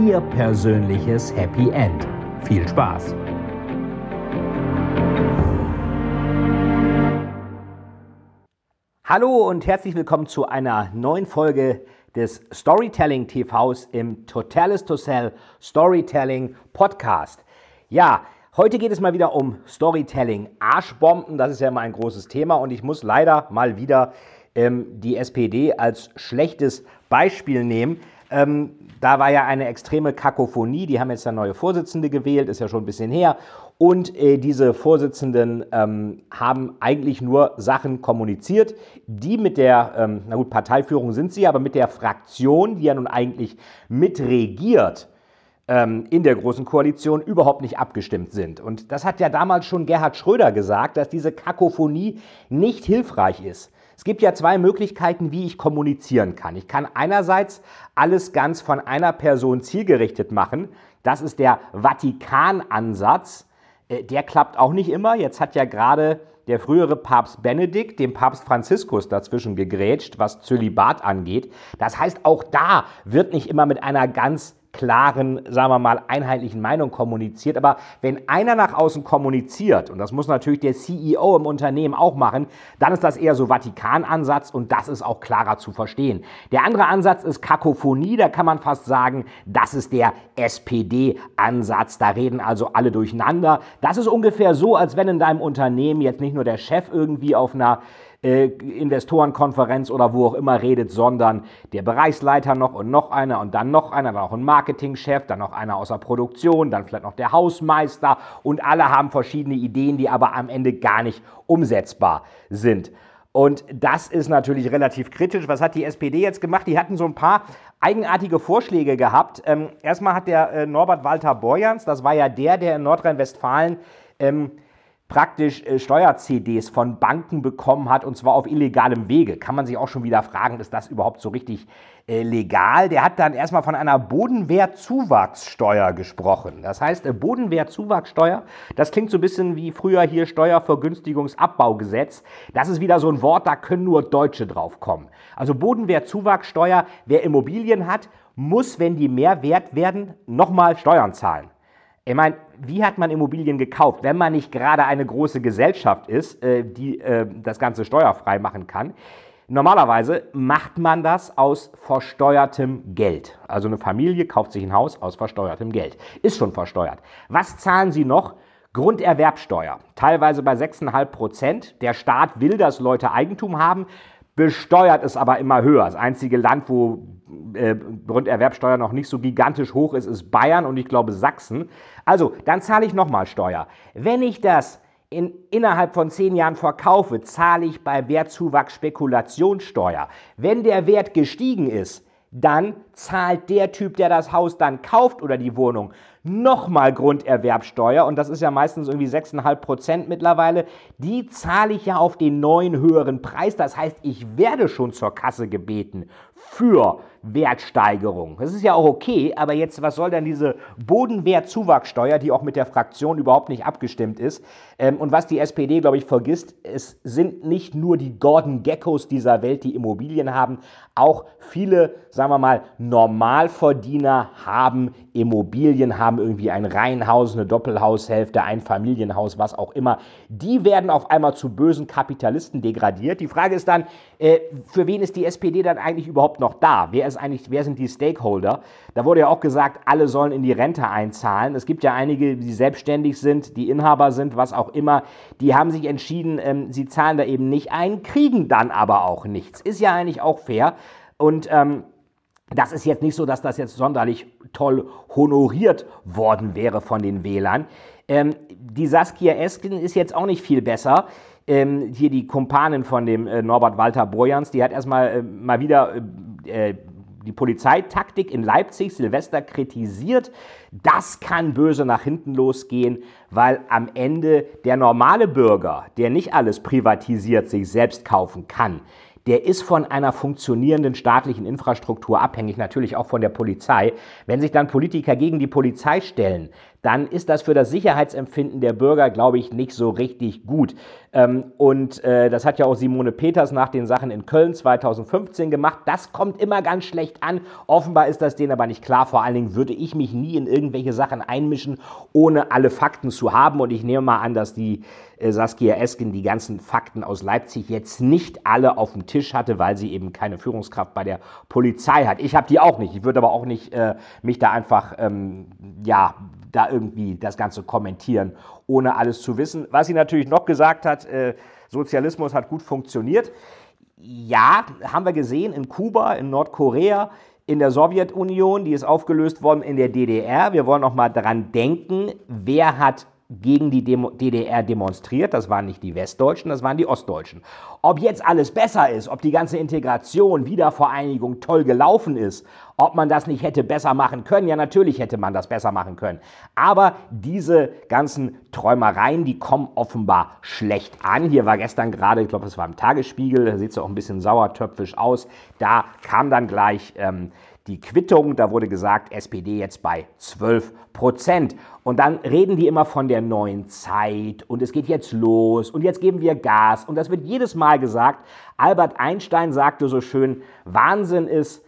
Ihr persönliches Happy End. Viel Spaß! Hallo und herzlich willkommen zu einer neuen Folge des Storytelling TVs im Totalis to Sell Storytelling Podcast. Ja, heute geht es mal wieder um Storytelling Arschbomben. Das ist ja immer ein großes Thema und ich muss leider mal wieder ähm, die SPD als schlechtes Beispiel nehmen. Ähm, da war ja eine extreme Kakophonie. Die haben jetzt eine neue Vorsitzende gewählt, ist ja schon ein bisschen her. Und äh, diese Vorsitzenden ähm, haben eigentlich nur Sachen kommuniziert, die mit der, ähm, na gut, Parteiführung sind sie, aber mit der Fraktion, die ja nun eigentlich mitregiert, ähm, in der Großen Koalition überhaupt nicht abgestimmt sind. Und das hat ja damals schon Gerhard Schröder gesagt, dass diese Kakophonie nicht hilfreich ist. Es gibt ja zwei Möglichkeiten, wie ich kommunizieren kann. Ich kann einerseits alles ganz von einer Person zielgerichtet machen. Das ist der Vatikan-Ansatz. Äh, der klappt auch nicht immer. Jetzt hat ja gerade der frühere Papst Benedikt dem Papst Franziskus dazwischen gegrätscht, was Zölibat angeht. Das heißt, auch da wird nicht immer mit einer ganz klaren, sagen wir mal, einheitlichen Meinung kommuniziert. Aber wenn einer nach außen kommuniziert, und das muss natürlich der CEO im Unternehmen auch machen, dann ist das eher so Vatikan-Ansatz und das ist auch klarer zu verstehen. Der andere Ansatz ist Kakophonie, da kann man fast sagen, das ist der SPD-Ansatz. Da reden also alle durcheinander. Das ist ungefähr so, als wenn in deinem Unternehmen jetzt nicht nur der Chef irgendwie auf einer äh, Investorenkonferenz oder wo auch immer redet, sondern der Bereichsleiter noch und noch einer und dann noch einer, dann auch ein Marketingchef, dann noch einer aus der Produktion, dann vielleicht noch der Hausmeister und alle haben verschiedene Ideen, die aber am Ende gar nicht umsetzbar sind. Und das ist natürlich relativ kritisch. Was hat die SPD jetzt gemacht? Die hatten so ein paar eigenartige Vorschläge gehabt. Ähm, erstmal hat der äh, Norbert Walter Borjans, das war ja der, der in Nordrhein-Westfalen ähm, praktisch äh, Steuer-CDs von Banken bekommen hat und zwar auf illegalem Wege. Kann man sich auch schon wieder fragen, ist das überhaupt so richtig äh, legal? Der hat dann erstmal von einer Bodenwertzuwachssteuer gesprochen. Das heißt, äh, Bodenwertzuwachssteuer, das klingt so ein bisschen wie früher hier Steuervergünstigungsabbaugesetz. Das ist wieder so ein Wort, da können nur Deutsche drauf kommen. Also Bodenwertzuwachssteuer, wer Immobilien hat, muss, wenn die mehr wert werden, nochmal Steuern zahlen. Ich meine, wie hat man Immobilien gekauft, wenn man nicht gerade eine große Gesellschaft ist, äh, die äh, das Ganze steuerfrei machen kann? Normalerweise macht man das aus versteuertem Geld. Also eine Familie kauft sich ein Haus aus versteuertem Geld. Ist schon versteuert. Was zahlen Sie noch? Grunderwerbsteuer. Teilweise bei 6,5 Prozent. Der Staat will, dass Leute Eigentum haben besteuert es aber immer höher. Das einzige Land, wo äh, Grunderwerbsteuer noch nicht so gigantisch hoch ist, ist Bayern und ich glaube Sachsen. Also, dann zahle ich nochmal Steuer. Wenn ich das in, innerhalb von zehn Jahren verkaufe, zahle ich bei Wertzuwachs Spekulationssteuer. Wenn der Wert gestiegen ist, dann zahlt der Typ, der das Haus dann kauft oder die Wohnung, nochmal Grunderwerbsteuer. Und das ist ja meistens irgendwie 6,5 Prozent mittlerweile. Die zahle ich ja auf den neuen höheren Preis. Das heißt, ich werde schon zur Kasse gebeten für Wertsteigerung. Das ist ja auch okay, aber jetzt, was soll denn diese Bodenwertzuwachssteuer, die auch mit der Fraktion überhaupt nicht abgestimmt ist? Ähm, und was die SPD, glaube ich, vergisst, es sind nicht nur die Gordon Geckos dieser Welt, die Immobilien haben, auch viele, sagen wir mal, Normalverdiener haben Immobilien, haben irgendwie ein Reihenhaus, eine Doppelhaushälfte, ein Familienhaus, was auch immer. Die werden auf einmal zu bösen Kapitalisten degradiert. Die Frage ist dann, äh, für wen ist die SPD dann eigentlich überhaupt noch da? Wer ist eigentlich, wer sind die Stakeholder? Da wurde ja auch gesagt, alle sollen in die Rente einzahlen. Es gibt ja einige, die selbstständig sind, die Inhaber sind, was auch immer. Die haben sich entschieden, ähm, sie zahlen da eben nicht ein, kriegen dann aber auch nichts. Ist ja eigentlich auch fair. Und ähm, das ist jetzt nicht so, dass das jetzt sonderlich toll honoriert worden wäre von den Wählern. Ähm, die Saskia Esken ist jetzt auch nicht viel besser. Ähm, hier die Kumpanin von dem äh, Norbert Walter Borjans, die hat erstmal äh, mal wieder äh, äh die Polizeitaktik in Leipzig Silvester kritisiert. Das kann böse nach hinten losgehen, weil am Ende der normale Bürger, der nicht alles privatisiert, sich selbst kaufen kann, der ist von einer funktionierenden staatlichen Infrastruktur abhängig, natürlich auch von der Polizei. Wenn sich dann Politiker gegen die Polizei stellen, dann ist das für das Sicherheitsempfinden der Bürger, glaube ich, nicht so richtig gut. Ähm, und äh, das hat ja auch Simone Peters nach den Sachen in Köln 2015 gemacht. Das kommt immer ganz schlecht an. Offenbar ist das denen aber nicht klar. Vor allen Dingen würde ich mich nie in irgendwelche Sachen einmischen, ohne alle Fakten zu haben. Und ich nehme mal an, dass die äh, Saskia Esken die ganzen Fakten aus Leipzig jetzt nicht alle auf dem Tisch hatte, weil sie eben keine Führungskraft bei der Polizei hat. Ich habe die auch nicht. Ich würde aber auch nicht äh, mich da einfach ähm, ja da irgendwie das Ganze kommentieren, ohne alles zu wissen. Was sie natürlich noch gesagt hat, äh, Sozialismus hat gut funktioniert. Ja, haben wir gesehen in Kuba, in Nordkorea, in der Sowjetunion, die ist aufgelöst worden in der DDR. Wir wollen noch mal daran denken, wer hat gegen die DDR demonstriert. Das waren nicht die Westdeutschen, das waren die Ostdeutschen. Ob jetzt alles besser ist, ob die ganze Integration, Wiedervereinigung toll gelaufen ist, ob man das nicht hätte besser machen können, ja natürlich hätte man das besser machen können. Aber diese ganzen Träumereien, die kommen offenbar schlecht an. Hier war gestern gerade, ich glaube, das war im Tagesspiegel, da sieht es auch ein bisschen sauertöpfisch aus. Da kam dann gleich ähm, die Quittung, da wurde gesagt, SPD jetzt bei 12 Prozent. Und dann reden die immer von der neuen Zeit und es geht jetzt los und jetzt geben wir Gas. Und das wird jedes Mal gesagt. Albert Einstein sagte so schön, Wahnsinn ist,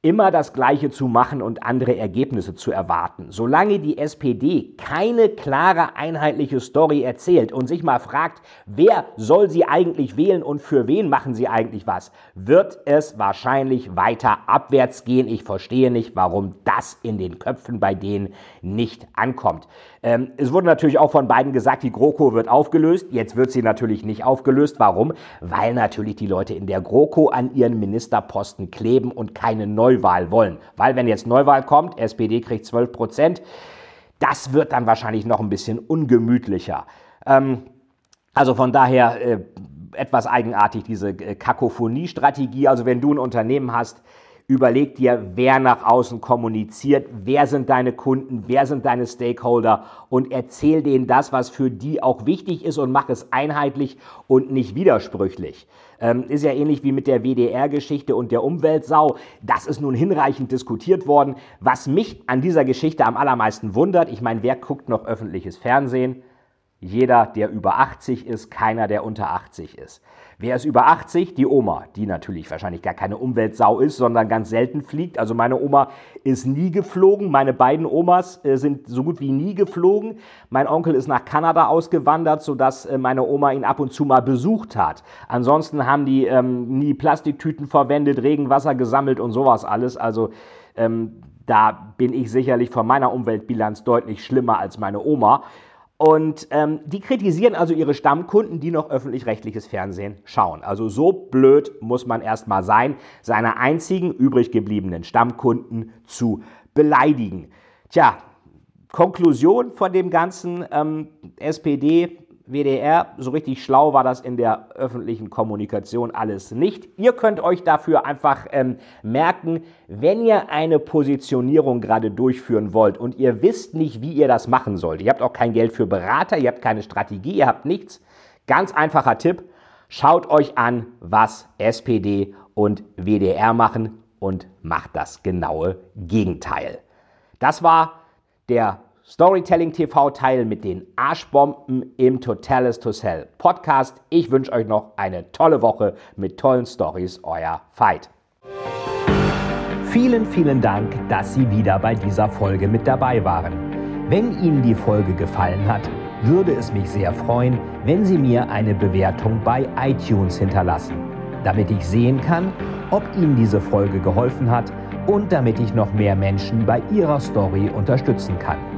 immer das Gleiche zu machen und andere Ergebnisse zu erwarten. Solange die SPD keine klare, einheitliche Story erzählt und sich mal fragt, wer soll sie eigentlich wählen und für wen machen sie eigentlich was, wird es wahrscheinlich weiter abwärts gehen. Ich verstehe nicht, warum das in den Köpfen bei denen nicht ankommt. Ähm, es wurde natürlich auch von beiden gesagt, die GroKo wird aufgelöst. Jetzt wird sie natürlich nicht aufgelöst. Warum? Weil natürlich die Leute in der GroKo an ihren Ministerposten kleben und keine neue Neuwahl wollen. Weil wenn jetzt Neuwahl kommt, SPD kriegt 12 Prozent, das wird dann wahrscheinlich noch ein bisschen ungemütlicher. Ähm, also von daher äh, etwas eigenartig diese äh, Kakophonie-Strategie. Also wenn du ein Unternehmen hast, Überleg dir, wer nach außen kommuniziert, wer sind deine Kunden, wer sind deine Stakeholder und erzähl denen das, was für die auch wichtig ist und mach es einheitlich und nicht widersprüchlich. Ähm, ist ja ähnlich wie mit der WDR-Geschichte und der Umweltsau. Das ist nun hinreichend diskutiert worden. Was mich an dieser Geschichte am allermeisten wundert, ich meine, wer guckt noch öffentliches Fernsehen? Jeder, der über 80 ist, keiner, der unter 80 ist. Wer ist über 80? Die Oma, die natürlich wahrscheinlich gar keine Umweltsau ist, sondern ganz selten fliegt. Also meine Oma ist nie geflogen. Meine beiden Omas äh, sind so gut wie nie geflogen. Mein Onkel ist nach Kanada ausgewandert, sodass äh, meine Oma ihn ab und zu mal besucht hat. Ansonsten haben die ähm, nie Plastiktüten verwendet, Regenwasser gesammelt und sowas alles. Also ähm, da bin ich sicherlich von meiner Umweltbilanz deutlich schlimmer als meine Oma. Und ähm, die kritisieren also ihre Stammkunden, die noch öffentlich-rechtliches Fernsehen schauen. Also so blöd muss man erstmal sein, seine einzigen übrig gebliebenen Stammkunden zu beleidigen. Tja, Konklusion von dem ganzen ähm, SPD WDR, so richtig schlau war das in der öffentlichen Kommunikation alles nicht. Ihr könnt euch dafür einfach ähm, merken, wenn ihr eine Positionierung gerade durchführen wollt und ihr wisst nicht, wie ihr das machen sollt. Ihr habt auch kein Geld für Berater, ihr habt keine Strategie, ihr habt nichts. Ganz einfacher Tipp, schaut euch an, was SPD und WDR machen und macht das genaue Gegenteil. Das war der Storytelling TV Teil mit den Arschbomben im Totalis to Sell Podcast. Ich wünsche euch noch eine tolle Woche mit tollen Stories. Euer Veit. Vielen, vielen Dank, dass Sie wieder bei dieser Folge mit dabei waren. Wenn Ihnen die Folge gefallen hat, würde es mich sehr freuen, wenn Sie mir eine Bewertung bei iTunes hinterlassen, damit ich sehen kann, ob Ihnen diese Folge geholfen hat und damit ich noch mehr Menschen bei ihrer Story unterstützen kann.